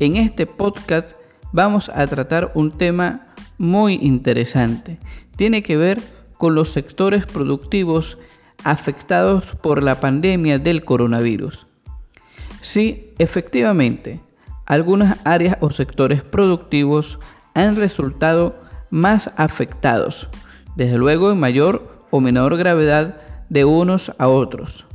En este podcast vamos a tratar un tema muy interesante. Tiene que ver con los sectores productivos afectados por la pandemia del coronavirus. Sí, efectivamente, algunas áreas o sectores productivos han resultado más afectados, desde luego en mayor o menor gravedad de unos a otros.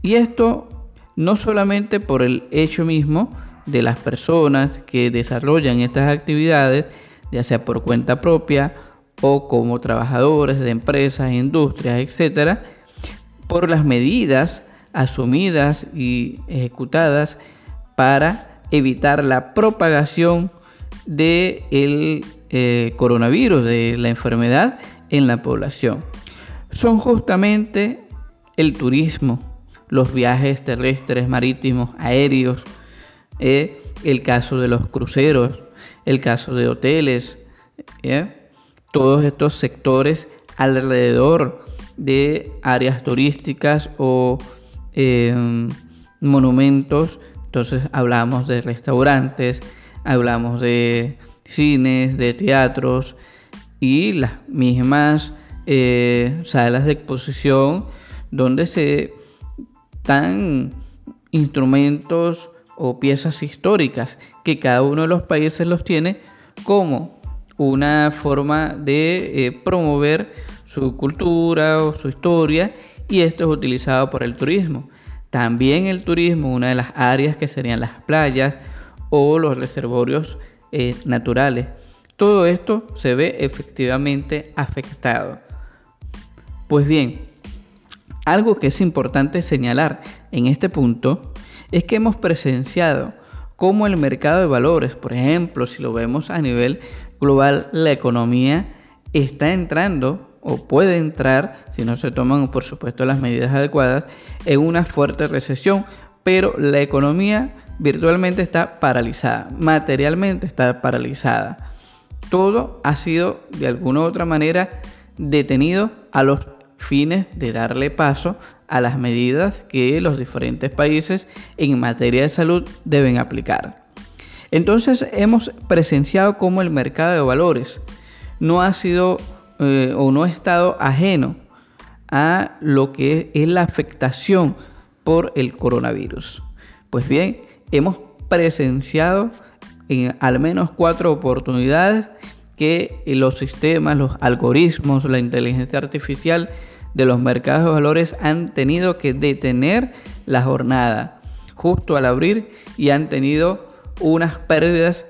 Y esto no solamente por el hecho mismo de las personas que desarrollan estas actividades, ya sea por cuenta propia o como trabajadores de empresas, industrias, etcétera, por las medidas asumidas y ejecutadas para evitar la propagación del de eh, coronavirus, de la enfermedad en la población. Son justamente el turismo, los viajes terrestres, marítimos, aéreos, eh, el caso de los cruceros, el caso de hoteles, eh, todos estos sectores alrededor de áreas turísticas o em, monumentos. Entonces hablamos de restaurantes, hablamos de cines, de teatros y las mismas eh, salas de exposición donde se dan instrumentos o piezas históricas que cada uno de los países los tiene como una forma de eh, promover su cultura o su historia y esto es utilizado por el turismo. También el turismo, una de las áreas que serían las playas o los reservorios eh, naturales. Todo esto se ve efectivamente afectado. Pues bien, algo que es importante señalar en este punto es que hemos presenciado cómo el mercado de valores, por ejemplo, si lo vemos a nivel global, la economía está entrando o puede entrar, si no se toman por supuesto las medidas adecuadas, en una fuerte recesión, pero la economía virtualmente está paralizada, materialmente está paralizada. Todo ha sido de alguna u otra manera detenido a los fines de darle paso a las medidas que los diferentes países en materia de salud deben aplicar. Entonces hemos presenciado cómo el mercado de valores no ha sido eh, o no ha estado ajeno a lo que es la afectación por el coronavirus. Pues bien, hemos presenciado en al menos cuatro oportunidades que los sistemas, los algoritmos, la inteligencia artificial de los mercados de valores han tenido que detener la jornada justo al abrir y han tenido unas pérdidas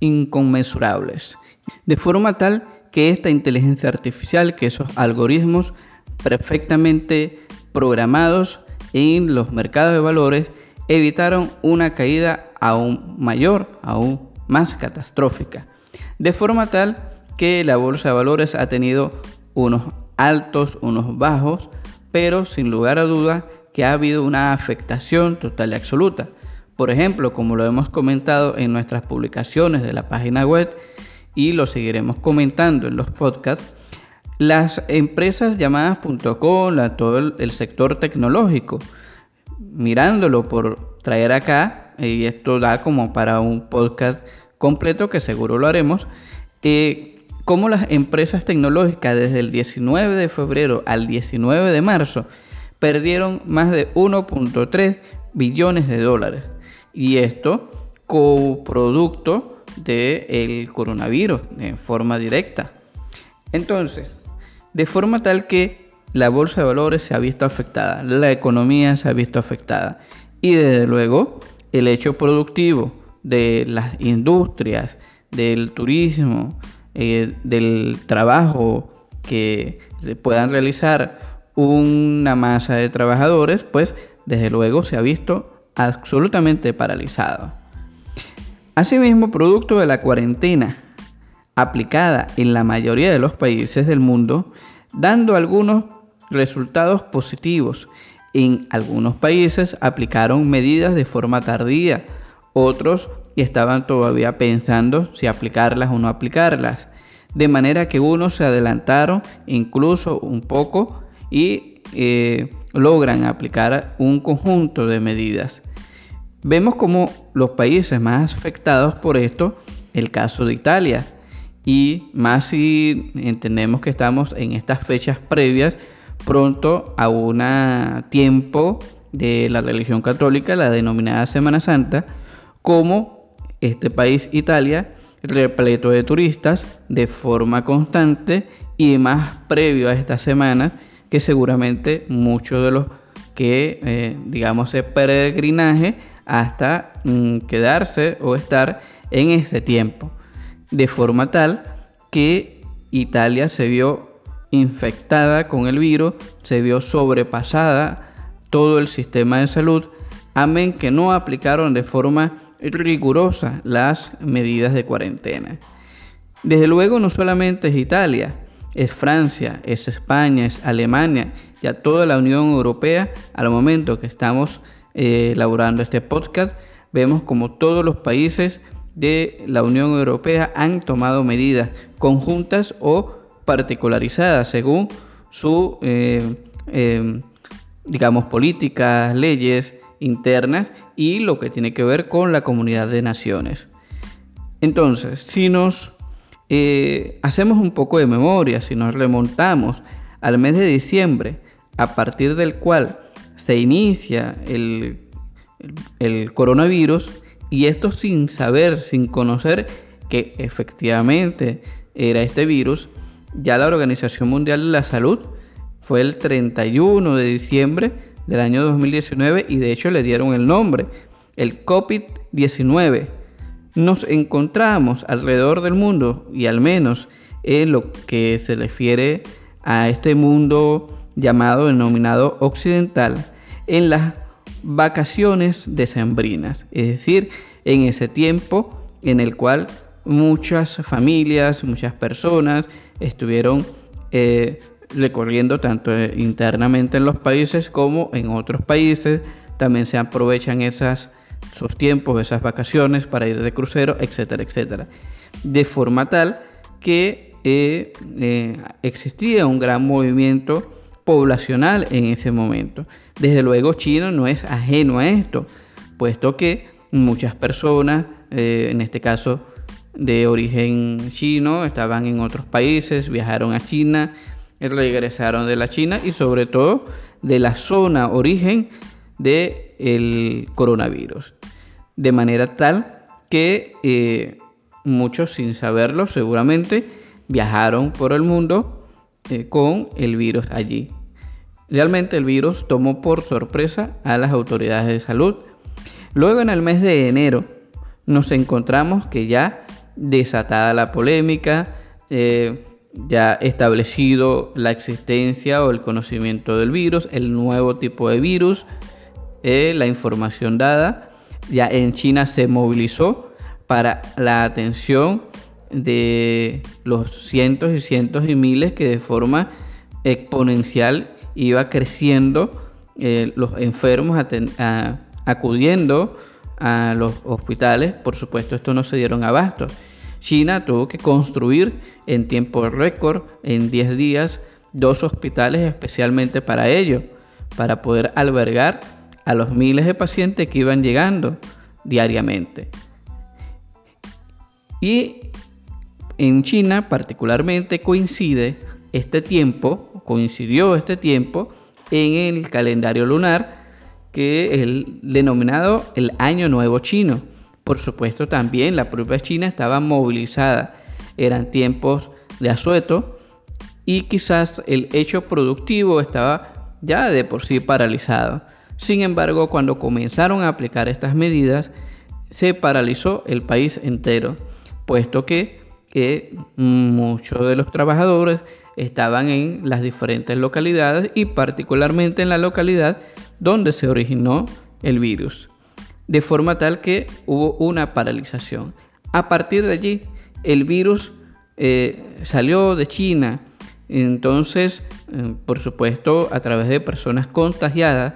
inconmensurables. De forma tal que esta inteligencia artificial, que esos algoritmos perfectamente programados en los mercados de valores, evitaron una caída aún mayor, aún más catastrófica. De forma tal que la bolsa de valores ha tenido unos altos, unos bajos, pero sin lugar a duda que ha habido una afectación total y absoluta. Por ejemplo, como lo hemos comentado en nuestras publicaciones de la página web y lo seguiremos comentando en los podcasts, las empresas llamadas .com, todo el, sector tecnológico, mirándolo por traer acá, y esto da como para un podcast completo que seguro lo haremos, eh, cómo las empresas tecnológicas desde el 19 de febrero al 19 de marzo perdieron más de 1.3 billones de dólares. Y esto como producto del coronavirus en forma directa. Entonces, de forma tal que la bolsa de valores se ha visto afectada, la economía se ha visto afectada y desde luego el hecho productivo de las industrias, del turismo, eh, del trabajo que puedan realizar una masa de trabajadores, pues desde luego se ha visto absolutamente paralizado. Asimismo, producto de la cuarentena aplicada en la mayoría de los países del mundo, dando algunos resultados positivos. En algunos países aplicaron medidas de forma tardía, otros estaban todavía pensando si aplicarlas o no aplicarlas, de manera que unos se adelantaron incluso un poco y eh, logran aplicar un conjunto de medidas. Vemos como los países más afectados por esto, el caso de Italia, y más si entendemos que estamos en estas fechas previas, pronto a un tiempo de la religión católica, la denominada Semana Santa, como este país, Italia, repleto de turistas de forma constante y más previo a esta semana que seguramente muchos de los que, eh, digamos, es peregrinaje hasta mm, quedarse o estar en este tiempo. De forma tal que Italia se vio infectada con el virus, se vio sobrepasada todo el sistema de salud, amén que no aplicaron de forma rigurosa las medidas de cuarentena. Desde luego no solamente es Italia, es Francia, es España, es Alemania, ya toda la Unión Europea, al momento que estamos eh, elaborando este podcast, vemos como todos los países de la Unión Europea han tomado medidas conjuntas o particularizadas según su, eh, em, digamos, políticas, leyes internas y lo que tiene que ver con la comunidad de naciones. Entonces, si nos eh, hacemos un poco de memoria, si nos remontamos al mes de diciembre, a partir del cual se inicia el, el, coronavirus, y esto sin saber, sin conocer que efectivamente era este virus, ya la Organización Mundial de la Salud fue el 31 de diciembre del año 2019 y de hecho le dieron el nombre, el COVID-19 nos encontramos alrededor del mundo y al menos en lo que se refiere a este mundo llamado denominado occidental en las vacaciones decembrinas, es decir, en ese tiempo en el cual muchas familias, muchas personas estuvieron eh, recorriendo tanto internamente en los países como en otros países. También se aprovechan sus tiempos, esas vacaciones para ir de crucero, etcétera, etcétera. De forma tal que eh, eh, existía un gran movimiento poblacional en ese momento. Desde luego China no es ajeno a esto, puesto que muchas personas, eh, en este caso de origen chino, estaban en otros países, viajaron a China, regresaron de la China y sobre todo de la zona origen del coronavirus. De manera tal que eh, muchos sin saberlo seguramente viajaron por el mundo eh, con el virus allí. Realmente el virus tomó por sorpresa a las autoridades de salud. Luego en el mes de enero nos encontramos que ya desatada la polémica, eh, ya establecido la existencia o el conocimiento del virus, el nuevo tipo de virus, eh, la información dada. Ya en China se movilizó para la atención de los cientos y cientos y miles que de forma exponencial iba creciendo eh, los enfermos acudiendo a los hospitales. Por supuesto, esto no se dieron abasto. China tuvo que construir en tiempo récord, en 10 días, dos hospitales especialmente para ello, para poder albergar a los miles de pacientes que iban llegando diariamente. Y en China particularmente coincide este tiempo, coincidió este tiempo en el calendario lunar, que es el denominado el Año Nuevo Chino por supuesto, también la propia China estaba movilizada. Eran tiempos de asueto y quizás el hecho productivo estaba ya de por sí paralizado. Sin embargo, cuando comenzaron a aplicar estas medidas, se paralizó el país entero, puesto que que muchos de los trabajadores estaban en las diferentes localidades y particularmente en la localidad donde se originó el virus. De forma tal que hubo una paralización. A partir de allí, el virus eh, salió de China. Entonces, eh, por supuesto, a través de personas contagiadas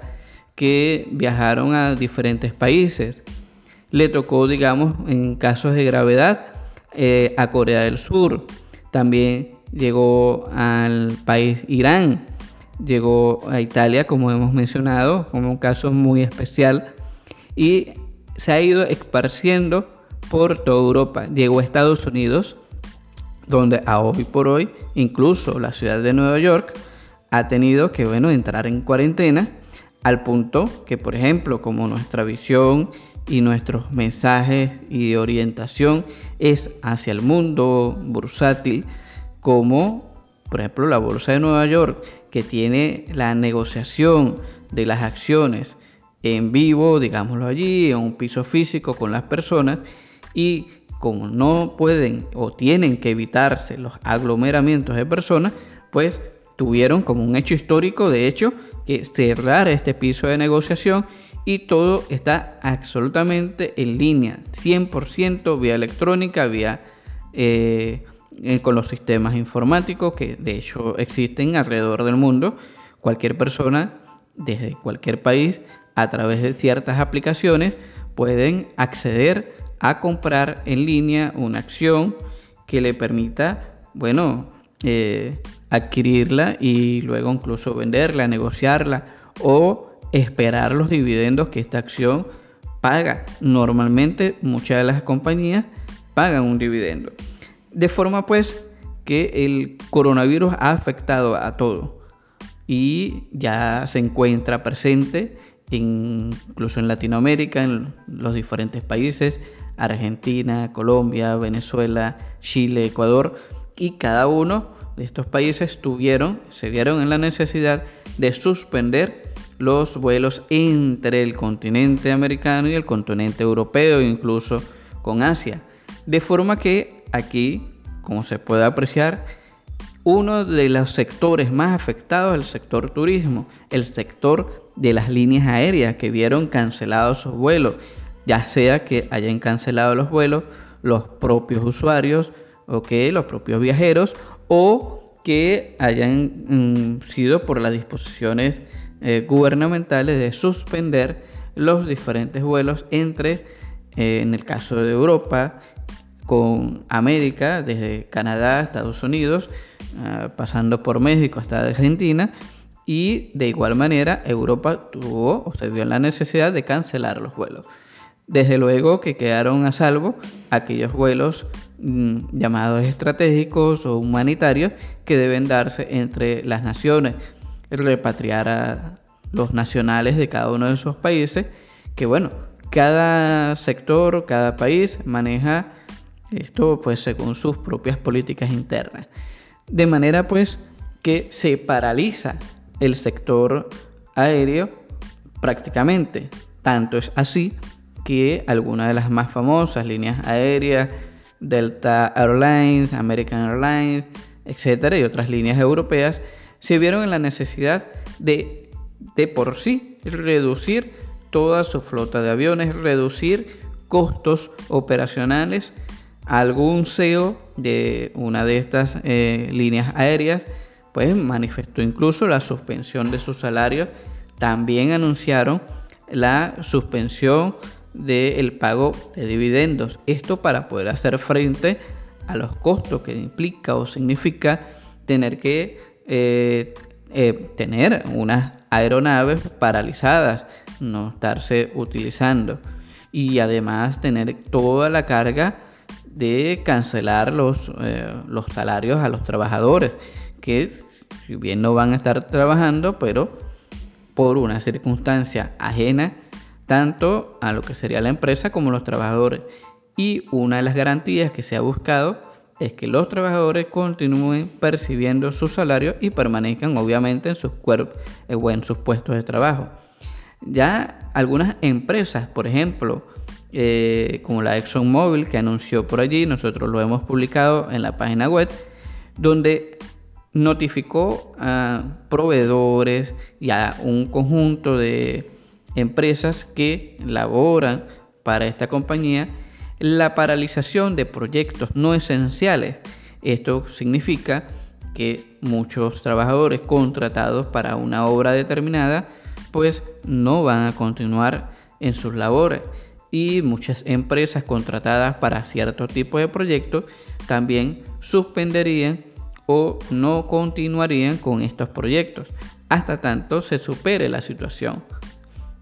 que viajaron a diferentes países. Le tocó, digamos, en casos de gravedad, eh, a Corea del Sur. También llegó al país Irán. Llegó a Italia, como hemos mencionado, como un caso muy especial. Y se ha ido esparciendo por toda Europa. Llegó a Estados Unidos, donde a hoy por hoy, incluso la ciudad de Nueva York ha tenido que bueno, entrar en cuarentena al punto que, por ejemplo, como nuestra visión y nuestros mensajes y orientación es hacia el mundo bursátil, como por ejemplo la Bolsa de Nueva York, que tiene la negociación de las acciones en vivo, digámoslo allí, en un piso físico con las personas, y como no pueden o tienen que evitarse los aglomeramientos de personas, pues tuvieron como un hecho histórico, de hecho, que cerrar este piso de negociación y todo está absolutamente en línea, 100% vía electrónica, vía eh, eh, con los sistemas informáticos que de hecho existen alrededor del mundo. Cualquier persona desde cualquier país a través de ciertas aplicaciones pueden acceder a comprar en línea una acción que le permita, bueno, eh, adquirirla y luego incluso venderla, negociarla o esperar los dividendos que esta acción paga. Normalmente muchas de las compañías pagan un dividendo. De forma pues que el coronavirus ha afectado a todo y ya se encuentra presente incluso en Latinoamérica, en los diferentes países, Argentina, Colombia, Venezuela, Chile, Ecuador, y cada uno de estos países tuvieron, se vieron en la necesidad de suspender los vuelos entre el continente americano y el continente europeo, incluso con Asia. De forma que aquí, como se puede apreciar, uno de los sectores más afectados es el sector turismo, el sector de las líneas aéreas que vieron cancelados sus vuelos, ya sea que hayan cancelado los vuelos los propios usuarios o que los propios viajeros o que hayan mm, sido por las disposiciones eh, gubernamentales de suspender los diferentes vuelos entre, eh, en el caso de Europa, con América, desde Canadá, Estados Unidos, ah, pasando por México hasta Argentina, y de igual manera Europa tuvo o se vio la necesidad de cancelar los vuelos. Desde luego que quedaron a salvo aquellos vuelos mm, llamados estratégicos o humanitarios que deben darse entre las naciones, repatriar a los nacionales de cada uno de esos países, que bueno, cada sector, cada país maneja esto pues según sus propias políticas internas. De manera pues que se paraliza el sector aéreo prácticamente. Tanto es así que algunas de las más famosas líneas aéreas, Delta Airlines, American Airlines, etcétera, y otras líneas europeas, se vieron en la necesidad de, de por sí reducir toda su flota de aviones, reducir costos operacionales algún CEO de una de estas eh, líneas aéreas pues manifestó incluso la suspensión de sus salarios. También anunciaron la suspensión del pago de dividendos. Esto para poder hacer frente a los costos que implica o significa tener que eh, eh, tener unas aeronaves paralizadas, no estarse utilizando y además tener toda la carga de cancelar los, eh, los salarios a los trabajadores, que si bien no van a estar trabajando, pero por una circunstancia ajena tanto a lo que sería la empresa como los trabajadores. Y una de las garantías que se ha buscado es que los trabajadores continúen percibiendo su salario y permanezcan obviamente en sus cuerpos o en sus puestos de trabajo. Ya algunas empresas, por ejemplo, eh, como la ExxonMobil que anunció por allí, nosotros lo hemos publicado en la página web, donde notificó a proveedores y a un conjunto de empresas que laboran para esta compañía la paralización de proyectos no esenciales. Esto significa que muchos trabajadores contratados para una obra determinada pues no van a continuar en sus labores y muchas empresas contratadas para cierto tipo de proyectos también suspenderían o no continuarían con estos proyectos hasta tanto se supere la situación.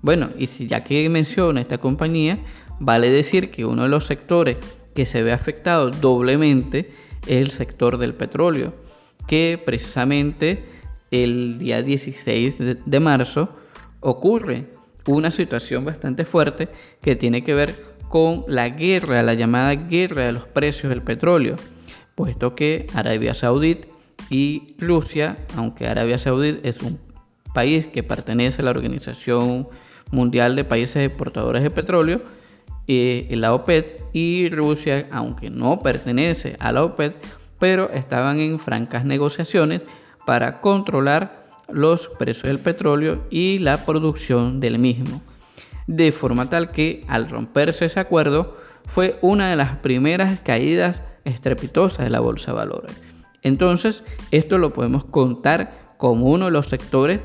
Bueno, y si ya que menciona esta compañía, vale decir que uno de los sectores que se ve afectado doblemente es el sector del petróleo, que precisamente el día 16 de marzo ocurre una situación bastante fuerte que tiene que ver con la guerra, la llamada guerra de los precios del petróleo, puesto que Arabia Saudita y Rusia, aunque Arabia Saudita es un país que pertenece a la Organización Mundial de Países Exportadores de Petróleo, eh, la OPED, y Rusia, aunque no pertenece a la OPED, pero estaban en francas negociaciones para controlar los precios del petróleo y la producción del mismo. De forma tal que al romperse ese acuerdo fue una de las primeras caídas estrepitosas de la bolsa de valores. Entonces, esto lo podemos contar como uno de los sectores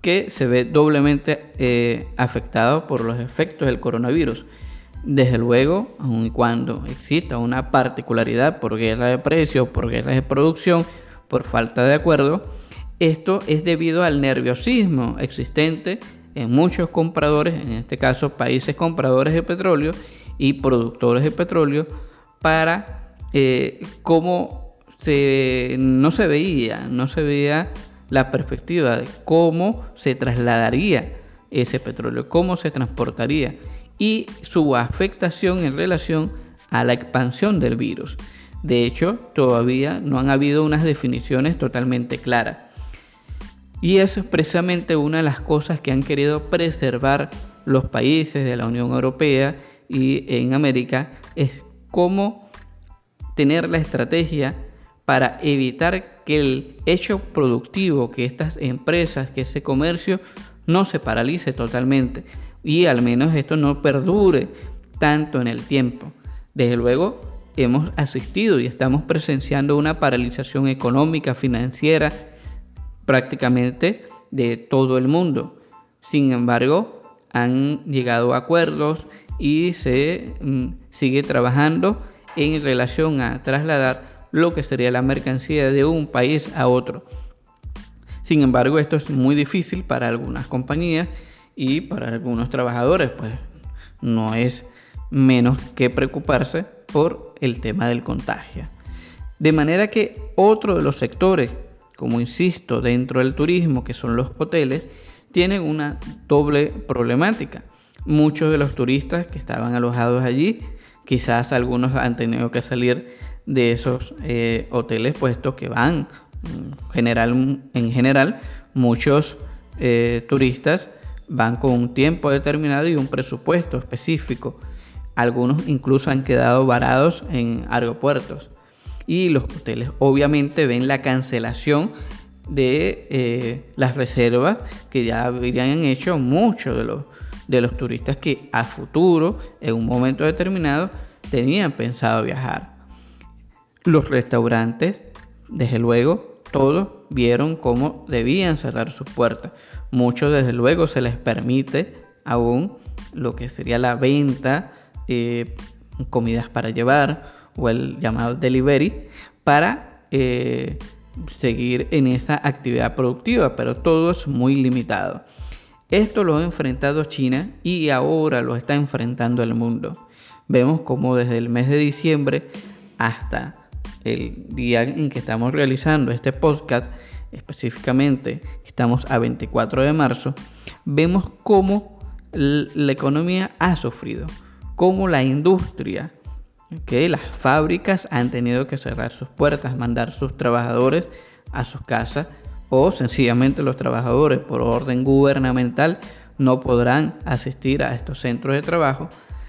que se ve doblemente eh, afectado por los efectos del coronavirus. Desde luego, aun y cuando exista una particularidad por guerra de precios, por guerra de producción, por falta de acuerdo, esto es debido al nerviosismo existente en muchos compradores, en este caso países compradores de petróleo y productores de petróleo, para eh, cómo no se veía, no se veía la perspectiva de cómo se trasladaría ese petróleo, cómo se transportaría y su afectación en relación a la expansión del virus. De hecho, todavía no han habido unas definiciones totalmente claras. Y es precisamente una de las cosas que han querido preservar los países de la Unión Europea y en América, es cómo tener la estrategia para evitar que el hecho productivo, que estas empresas, que ese comercio no se paralice totalmente y al menos esto no perdure tanto en el tiempo. Desde luego, hemos asistido y estamos presenciando una paralización económica, financiera, prácticamente de todo el mundo. Sin embargo, han llegado a acuerdos y se mm, sigue trabajando en relación a trasladar lo que sería la mercancía de un país a otro. Sin embargo, esto es muy difícil para algunas compañías y para algunos trabajadores, pues no es menos que preocuparse por el tema del contagio. De manera que otro de los sectores como insisto, dentro del turismo, que son los hoteles, tienen una doble problemática. Muchos de los turistas que estaban alojados allí, quizás algunos han tenido que salir de esos eh, hoteles, puesto que van, mm, general, en general, muchos eh, turistas van con un tiempo determinado y un presupuesto específico. Algunos incluso han quedado varados en aeropuertos y los hoteles obviamente ven la cancelación de eh, las reservas que ya habrían hecho muchos de los, de los turistas que a futuro, en un momento determinado, tenían pensado viajar. Los restaurantes, desde luego, todos vieron cómo debían cerrar sus puertas. Muchos, desde luego, se les permite aún lo que sería la venta, eh, comidas para llevar o el llamado delivery para eh, seguir en esa actividad productiva, pero todo es muy limitado. Esto lo ha enfrentado China y ahora lo está enfrentando el mundo. Vemos como desde el mes de diciembre hasta el día en que estamos realizando este podcast, específicamente estamos a 24 de marzo, vemos cómo la economía ha sufrido, cómo la industria que las fábricas han tenido que cerrar sus puertas, mandar sus trabajadores a sus casas o sencillamente los trabajadores por orden gubernamental no podrán asistir a estos centros de trabajo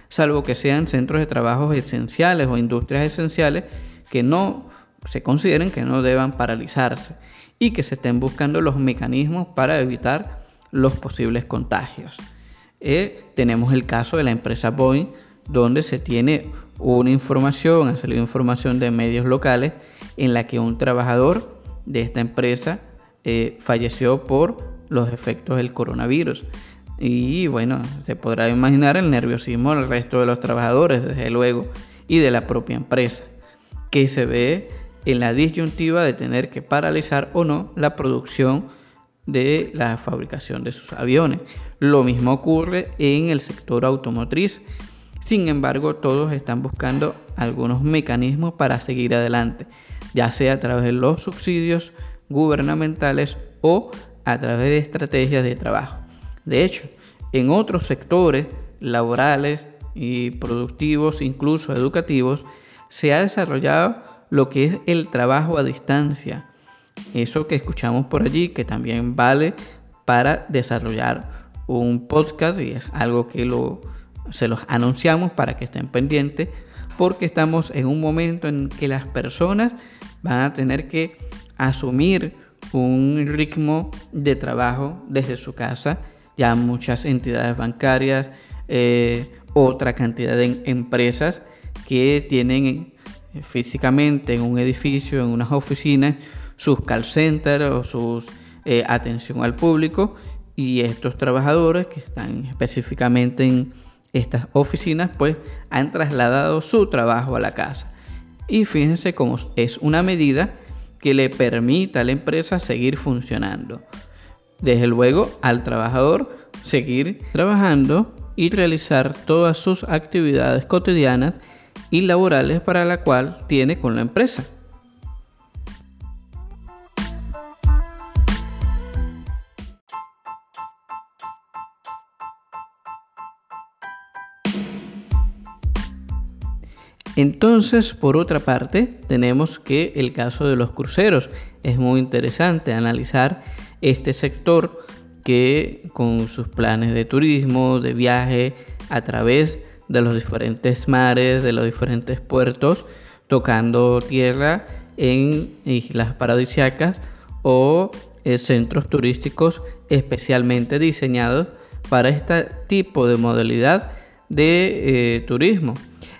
salvo que sean centros de trabajo esenciales o industrias esenciales que no se consideren que no deban paralizarse y que se estén buscando los mecanismos para evitar los posibles contagios. Eh, tenemos el caso de la empresa Boeing, donde se tiene una información, ha salido información de medios locales, en la que un trabajador de esta empresa eh, falleció por los efectos del coronavirus. Y bueno, se podrá imaginar el nerviosismo del resto de los trabajadores, desde luego, y de la propia empresa, que se ve en la disyuntiva de tener que paralizar o no la producción de la fabricación de sus aviones. Lo mismo ocurre en el sector automotriz. Sin embargo, todos están buscando algunos mecanismos para seguir adelante, ya sea a través de los subsidios gubernamentales o a través de estrategias de trabajo. De hecho, en otros sectores laborales y productivos, incluso educativos, se ha desarrollado lo que es el trabajo a distancia. Eso que escuchamos por allí, que también vale para desarrollar un podcast y es algo que lo, se los anunciamos para que estén pendientes, porque estamos en un momento en que las personas van a tener que asumir un ritmo de trabajo desde su casa. Ya muchas entidades bancarias, eh, otra cantidad de empresas que tienen eh, físicamente en un edificio, en unas oficinas, sus call centers o su eh, atención al público y estos trabajadores que están específicamente en estas oficinas pues han trasladado su trabajo a la casa. Y fíjense cómo es una medida que le permita a la empresa seguir funcionando. Desde luego al trabajador seguir trabajando y realizar todas sus actividades cotidianas y laborales para la cual tiene con la empresa. Entonces, por otra parte, tenemos que el caso de los cruceros. Es muy interesante analizar este sector que con sus planes de turismo, de viaje a través de los diferentes mares, de los diferentes puertos, tocando tierra en islas paradisiacas o eh, centros turísticos especialmente diseñados para este tipo de modalidad de eh, turismo.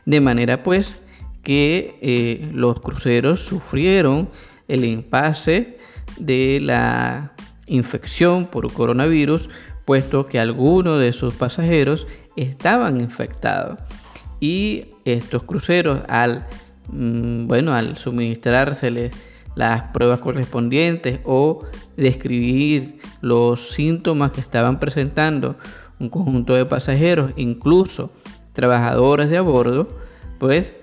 De manera pues que eh, los cruceros sufrieron el impasse de la infección por coronavirus, puesto que algunos de sus pasajeros estaban infectados. Y estos cruceros, al, mm, bueno, al suministrárseles las pruebas correspondientes o describir los síntomas que estaban presentando un conjunto de pasajeros, incluso trabajadores de a bordo, pues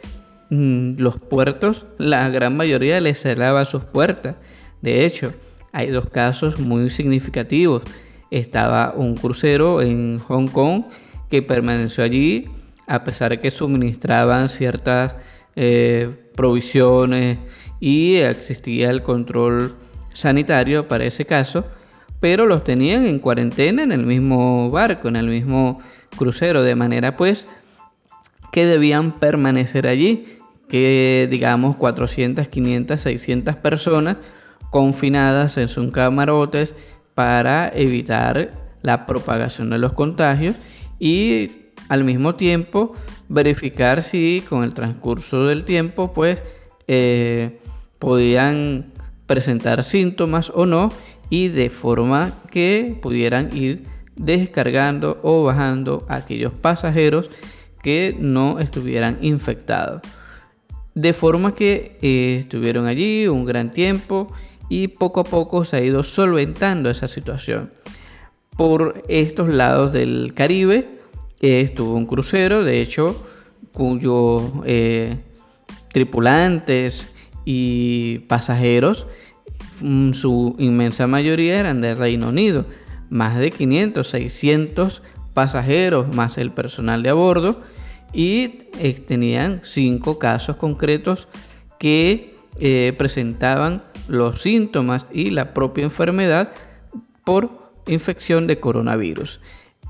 mm, los puertos, la gran mayoría les cerraba sus puertas. De hecho, hay dos casos muy significativos. Estaba un crucero en Hong Kong que permaneció allí a pesar de que suministraban ciertas eh, provisiones y existía el control sanitario para ese caso, pero los tenían en cuarentena en el mismo barco, en el mismo crucero, de manera pues que debían permanecer allí, que digamos 400, 500, 600 personas confinadas en sus camarotes para evitar la propagación de los contagios y al mismo tiempo verificar si con el transcurso del tiempo pues eh, podían presentar síntomas o no y de forma que pudieran ir descargando o bajando a aquellos pasajeros que no estuvieran infectados. De forma que eh, estuvieron allí un gran tiempo y poco a poco se ha ido solventando esa situación. Por estos lados del Caribe eh, estuvo un crucero, de hecho, cuyos eh, tripulantes y pasajeros, mm, su inmensa mayoría eran del Reino Unido, más de 500, 600 pasajeros más el personal de a bordo y eh, tenían cinco casos concretos que eh, presentaban los síntomas y la propia enfermedad por infección de coronavirus.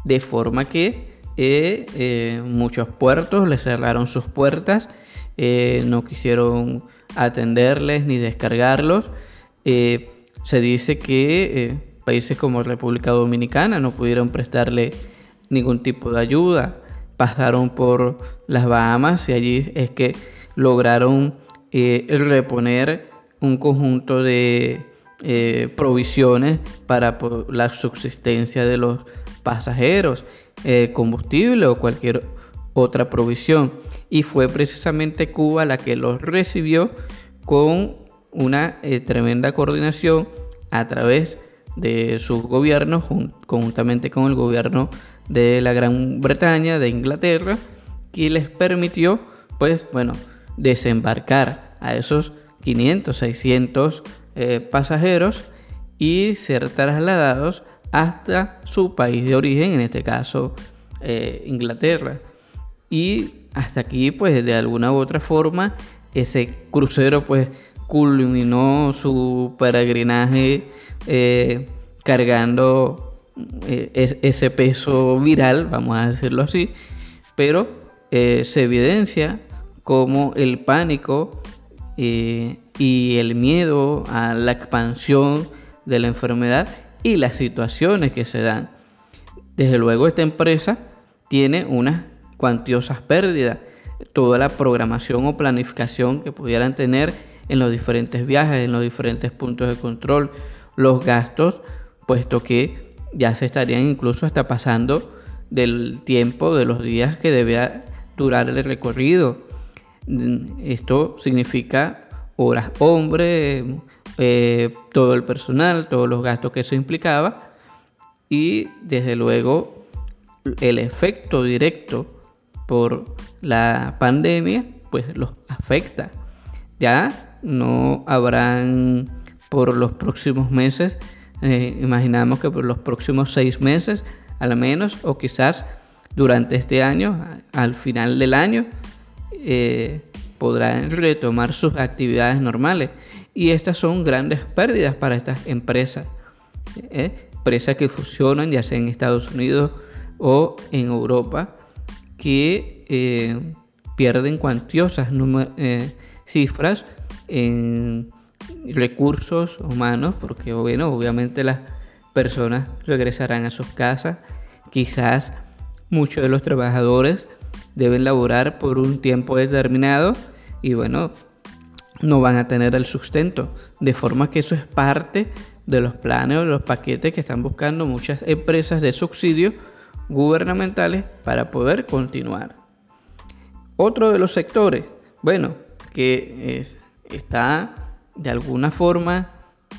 De forma que eh, muchos puertos le cerraron sus puertas, no quisieron atenderles ni descargarlos. se dice que países como República Dominicana no pudieron prestarle ningún tipo de ayuda. Pasaron por las Bahamas y allí es que lograron reponer un conjunto de eh, provisiones para la subsistencia de los pasajeros, eh, combustible o cualquier otra provisión. Y fue precisamente Cuba la que los recibió con una eh, tremenda coordinación a través de sus gobiernos, conjuntamente con el gobierno de la Gran Bretaña, de Inglaterra, que les permitió, pues, bueno, desembarcar a esos 500, 600 eh, pasajeros y ser trasladados hasta su país de origen, en este caso eh, Inglaterra. Y hasta aquí, pues de alguna u otra forma, ese crucero pues culminó su peregrinaje eh, cargando ese peso viral, vamos a decirlo así, pero se evidencia como el pánico eh, y el miedo a la expansión de la enfermedad y las situaciones que se dan. Desde luego esta empresa tiene unas cuantiosas pérdidas. Toda la programación o planificación que pudieran tener en los diferentes viajes, en los diferentes puntos de control, los gastos, puesto que ya se estarían incluso hasta pasando del tiempo de los días que debía durar el recorrido. Esto significa horas hombre, eh, todo el personal, todos los gastos que eso implicaba y desde luego el efecto directo por la pandemia pues los afecta. Ya no habrán por los próximos meses, eh, imaginamos que por los próximos seis meses al menos o quizás durante este año, al final del año, eh, podrán retomar sus actividades normales. Y estas son grandes pérdidas para estas empresas. ¿eh? Empresas que funcionan ya sea en Estados Unidos o en Europa, que eh, pierden cuantiosas cifras en recursos humanos, porque bueno, obviamente las personas regresarán a sus casas, quizás muchos de los trabajadores deben laborar por un tiempo determinado y bueno, no van a tener el sustento. De forma que eso es parte de los planes o los paquetes que están buscando muchas empresas de subsidio gubernamentales para poder continuar. Otro de los sectores, bueno, que está de alguna forma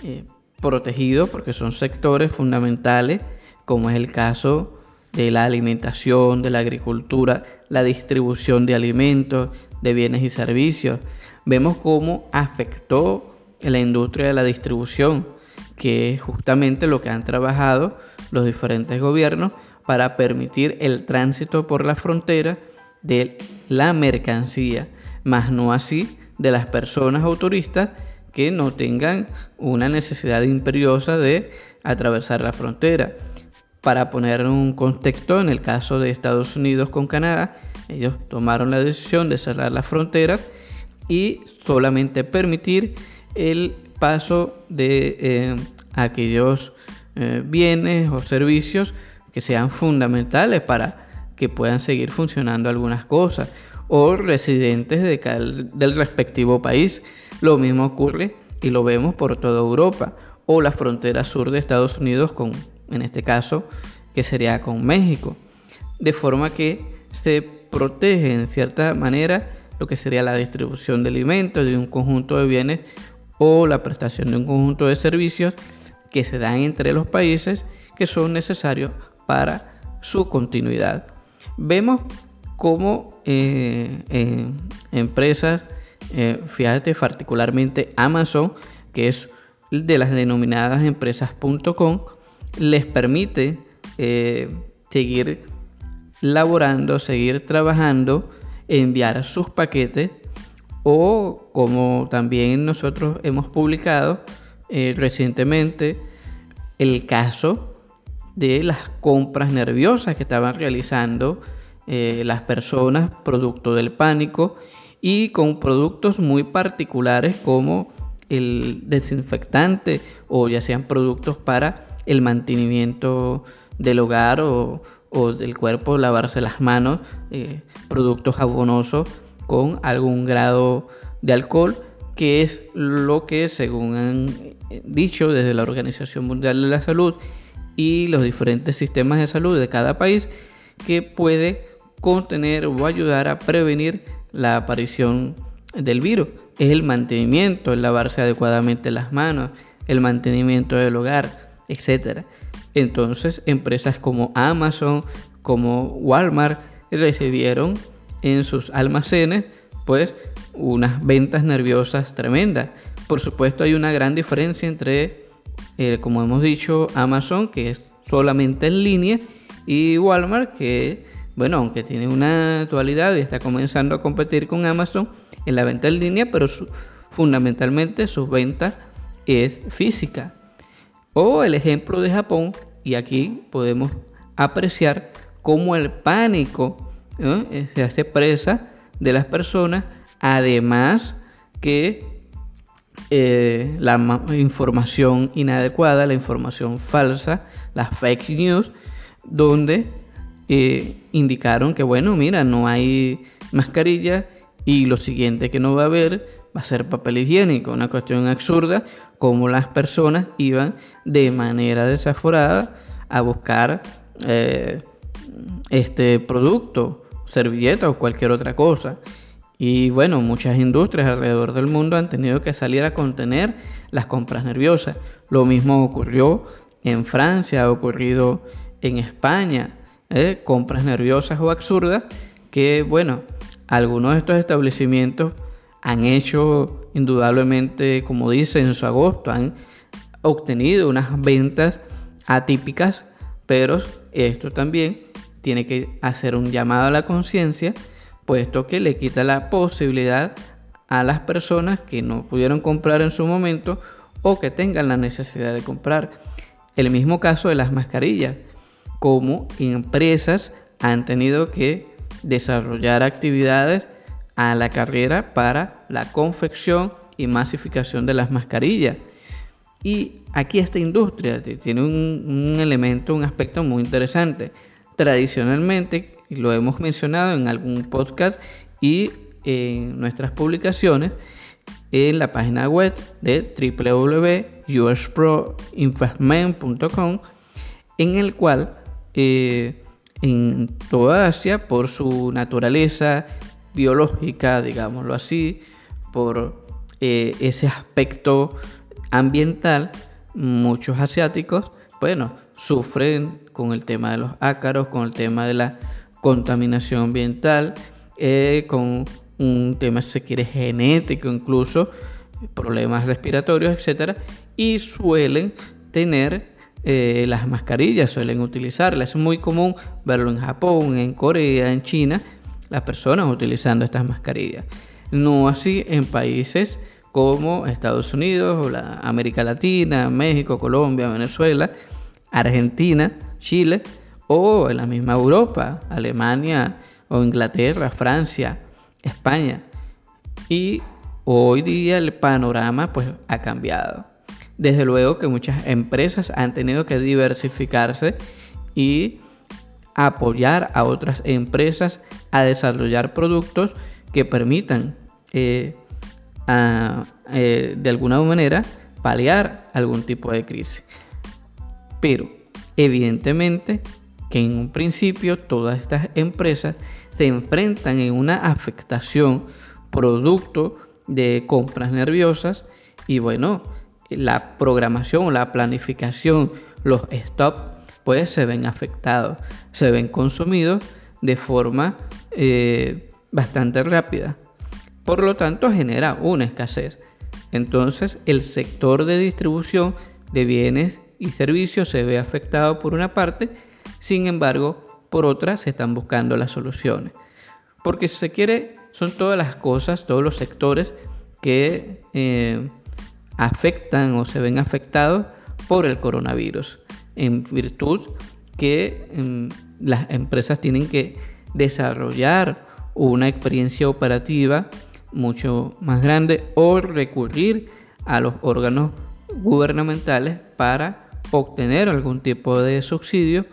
eh, protegido porque son sectores fundamentales, como es el caso de la alimentación, de la agricultura, la distribución de alimentos, de bienes y servicios. Vemos cómo afectó la industria de la distribución, que es justamente lo que han trabajado los diferentes gobiernos para permitir el tránsito por la frontera de la mercancía, más no así de las personas o turistas que no tengan una necesidad imperiosa de atravesar la frontera. Para poner un contexto, en el caso de Estados Unidos con Canadá, ellos tomaron la decisión de cerrar las fronteras y solamente permitir el paso de eh, aquellos eh, bienes o servicios que sean fundamentales para que puedan seguir funcionando algunas cosas o residentes de del respectivo país. Lo mismo ocurre y lo vemos por toda Europa o la frontera sur de Estados Unidos con en este caso, que sería con México. De forma que se protege en cierta manera lo que sería la distribución de alimentos, de un conjunto de bienes o la prestación de un conjunto de servicios que se dan entre los países que son necesarios para su continuidad. Vemos cómo eh, empresas, eh, fíjate particularmente Amazon, que es de las denominadas empresas.com, les permite eh, seguir laborando, seguir trabajando, enviar sus paquetes o como también nosotros hemos publicado eh, recientemente el caso de las compras nerviosas que estaban realizando eh, las personas producto del pánico y con productos muy particulares como el desinfectante o ya sean productos para el mantenimiento del hogar o, del cuerpo, lavarse las manos, eh, productos jabonosos con algún grado de alcohol, que es lo que según han eh, dicho desde la Organización Mundial de la Salud y los diferentes sistemas de salud de cada país, que puede contener o ayudar a prevenir la aparición del virus. Es el mantenimiento, el lavarse adecuadamente las manos, el mantenimiento del hogar, etc. Entonces, empresas como Amazon, como Walmart, recibieron en sus almacenes, pues, unas ventas nerviosas tremendas. Por supuesto, hay una gran diferencia entre, eh, como hemos dicho, Amazon, que es solamente en línea, y Walmart, que bueno, aunque tiene una actualidad y está comenzando a competir con Amazon en la venta en línea, pero fundamentalmente su venta es física. O el ejemplo de Japón, y aquí podemos apreciar cómo el pánico se hace presa de las personas, además que eh, la información inadecuada, la información falsa, las fake news, donde eh, indicaron que, bueno, mira, no hay mascarilla y lo siguiente que no va a haber va a ser papel higiénico, una cuestión absurda, como las personas iban de manera desaforada a buscar eh, este producto, servilleta o cualquier otra cosa. Y bueno, muchas industrias alrededor del mundo han tenido que salir a contener las compras nerviosas. Lo mismo ocurrió en Francia, ha ocurrido en España. ¿Eh? compras nerviosas o absurdas que, bueno, algunos de estos establecimientos han hecho indudablemente, como dice en su agosto, han obtenido unas ventas atípicas, pero esto también tiene que hacer un llamado a la conciencia, puesto que le quita la posibilidad a las personas que no pudieron comprar en su momento o que tengan la necesidad de comprar. El mismo caso de las mascarillas cómo empresas han tenido que desarrollar actividades a la carrera para la confección y masificación de las mascarillas. Y aquí esta industria tiene un, elemento, un aspecto muy interesante. Tradicionalmente, lo hemos mencionado en algún podcast y en nuestras publicaciones, en la página web de www.usproinvestment.com, en el cual eh, en toda Asia por su naturaleza biológica, digámoslo así, por eh, ese aspecto ambiental, muchos asiáticos, bueno, sufren con el tema de los ácaros, con el tema de la contaminación ambiental, eh, con un tema, si se quiere, genético incluso, problemas respiratorios, etc. Y suelen tener eh, las mascarillas suelen utilizarlas. Es muy común verlo en Japón, en Corea, en China, las personas utilizando estas mascarillas. No así en países como Estados Unidos, la América Latina, México, Colombia, Venezuela, Argentina, Chile o en la misma Europa, Alemania o Inglaterra, Francia, España. Y hoy día el panorama pues ha cambiado. Desde luego que muchas empresas han tenido que diversificarse y apoyar a otras empresas a desarrollar productos que permitan eh, eh, de alguna manera paliar algún tipo de crisis. Pero evidentemente que en un principio todas estas empresas se enfrentan en una afectación producto de compras nerviosas y bueno, la programación, la planificación, los stop, pues se ven afectados, se ven consumidos de forma eh, bastante rápida. Por lo tanto, genera una escasez. Entonces, el sector de distribución de bienes y servicios se ve afectado por una parte, sin embargo, por otra se están buscando las soluciones. Porque si se quiere, son todas las cosas, todos los sectores que eh, afectan o se ven afectados por el coronavirus en virtud que mm, las empresas tienen que desarrollar una experiencia operativa mucho más grande o recurrir a los órganos gubernamentales para obtener algún tipo de subsidio,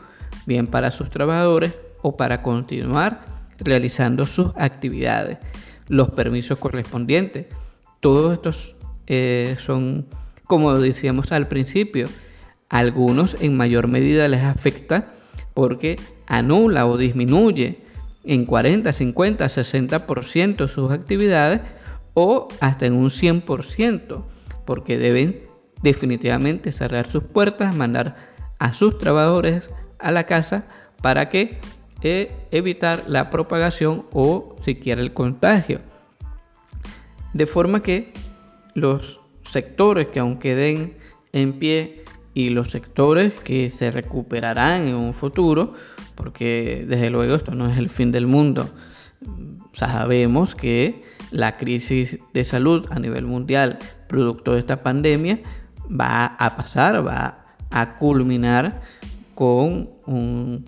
bien para sus trabajadores o para continuar realizando sus actividades. Los permisos correspondientes, todos estos eh, son, como decíamos al principio, algunos en mayor medida les afecta porque anula o disminuye en 40, 50, 60% sus actividades o hasta en un 100%, porque deben definitivamente cerrar sus puertas, mandar a sus trabajadores a la casa para que eh, evitar la propagación o siquiera el contagio. De forma que los sectores que aún queden en pie y los sectores que se recuperarán en un futuro, porque desde luego esto no es el fin del mundo. Sabemos que la crisis de salud a nivel mundial, producto de esta pandemia, va a pasar, va a culminar con un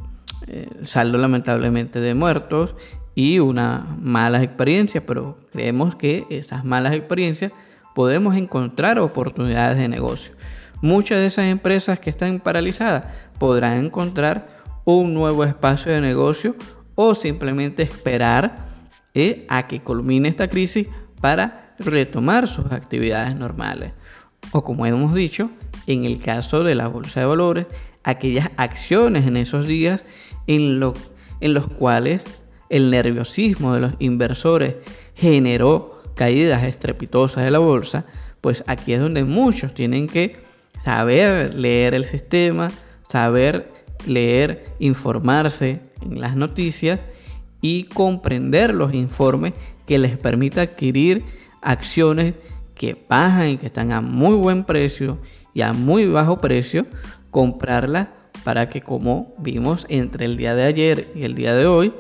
eh, saldo lamentablemente de muertos y una malas experiencias, pero creemos que esas malas experiencias podemos encontrar oportunidades de negocio. Muchas de esas empresas que están paralizadas podrán encontrar un nuevo espacio de negocio o simplemente esperar eh, a que culmine esta crisis para retomar sus actividades normales. O como hemos dicho, en el caso de la bolsa de valores, aquellas acciones en esos días en, en los cuales el nerviosismo de los inversores generó caídas estrepitosas de la bolsa, pues aquí es donde muchos tienen que saber leer el sistema, saber leer, informarse en las noticias y comprender los informes que les permita adquirir acciones que bajan y que están a muy buen precio y a muy bajo precio, comprarlas para que como vimos entre el día de ayer y el día de hoy,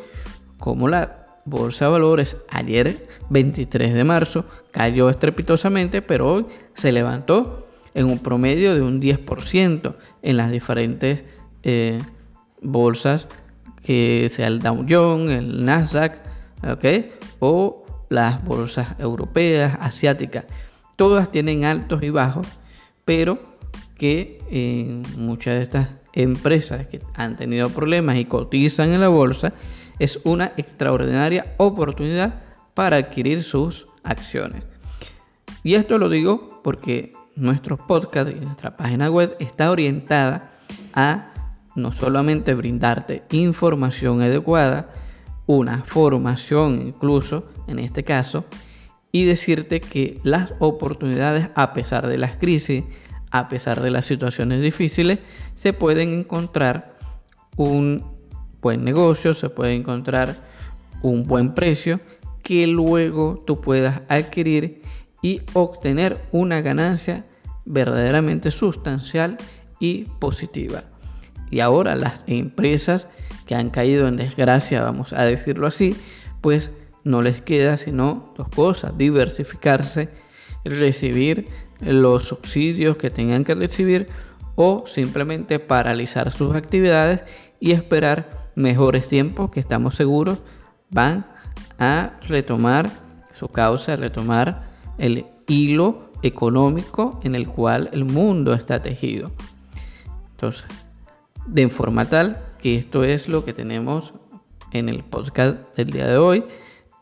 como la bolsa de valores ayer 23 de marzo cayó estrepitosamente, pero hoy se levantó en un promedio de un 10% en las diferentes eh, bolsas, que sea el Dow Jones, el Nasdaq, o las bolsas europeas, asiáticas. Todas tienen altos y bajos, pero que muchas de estas empresas que han tenido problemas y cotizan en la bolsa, es una extraordinaria oportunidad para adquirir sus acciones. Y esto lo digo porque nuestro podcast y nuestra página web está orientada a no solamente brindarte información adecuada, una formación incluso en este caso, y decirte que las oportunidades a pesar de las crisis, a pesar de las situaciones difíciles, se pueden encontrar un buen negocio, se puede encontrar un buen precio que luego tú puedas adquirir y obtener una ganancia verdaderamente sustancial y positiva. Y ahora las empresas que han caído en desgracia, vamos a decirlo así, pues no les queda sino dos cosas, diversificarse, recibir los subsidios que tengan que recibir o simplemente paralizar sus actividades y esperar mejores tiempos que estamos seguros van a retomar su causa, retomar el hilo económico en el cual el mundo está tejido. Entonces, de forma tal que esto es lo que tenemos en el podcast del día de hoy.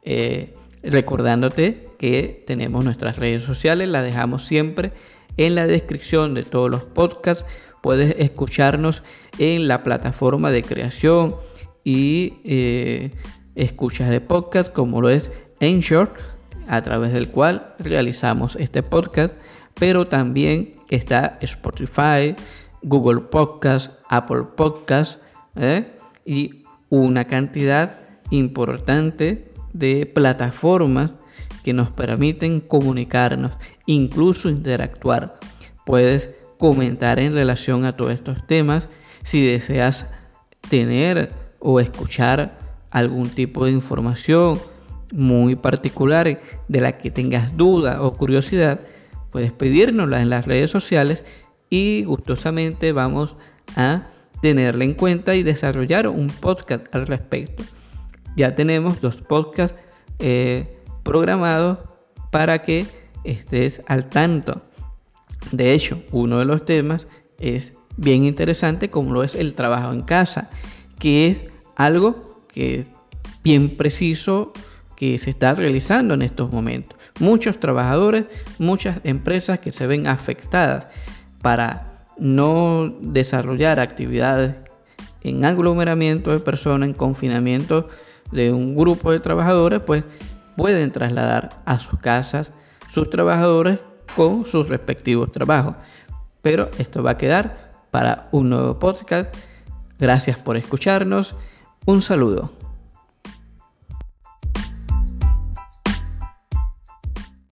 Eh, recordándote que tenemos nuestras redes sociales, las dejamos siempre en la descripción de todos los podcasts. Puedes escucharnos en la plataforma de creación y eh, escuchas de podcast como lo es Anchor, a través del cual realizamos este podcast, pero también está Spotify, Google Podcast, Apple Podcast ¿eh? y una cantidad importante de plataformas que nos permiten comunicarnos, incluso interactuar. Puedes comentar en relación a todos estos temas si deseas tener o escuchar algún tipo de información muy particular de la que tengas duda o curiosidad, puedes pedírnosla en las redes sociales y gustosamente vamos a tenerla en cuenta y desarrollar un podcast al respecto. Ya tenemos dos podcasts eh, programados para que estés al tanto. De hecho, uno de los temas es bien interesante como lo es el trabajo en casa, que es algo que es bien preciso que se está realizando en estos momentos. Muchos trabajadores, muchas empresas que se ven afectadas para no desarrollar actividades en aglomeramiento de personas, en confinamiento de un grupo de trabajadores, pues pueden trasladar a sus casas sus trabajadores con sus respectivos trabajos. Pero esto va a quedar para un nuevo podcast. Gracias por escucharnos. Un saludo.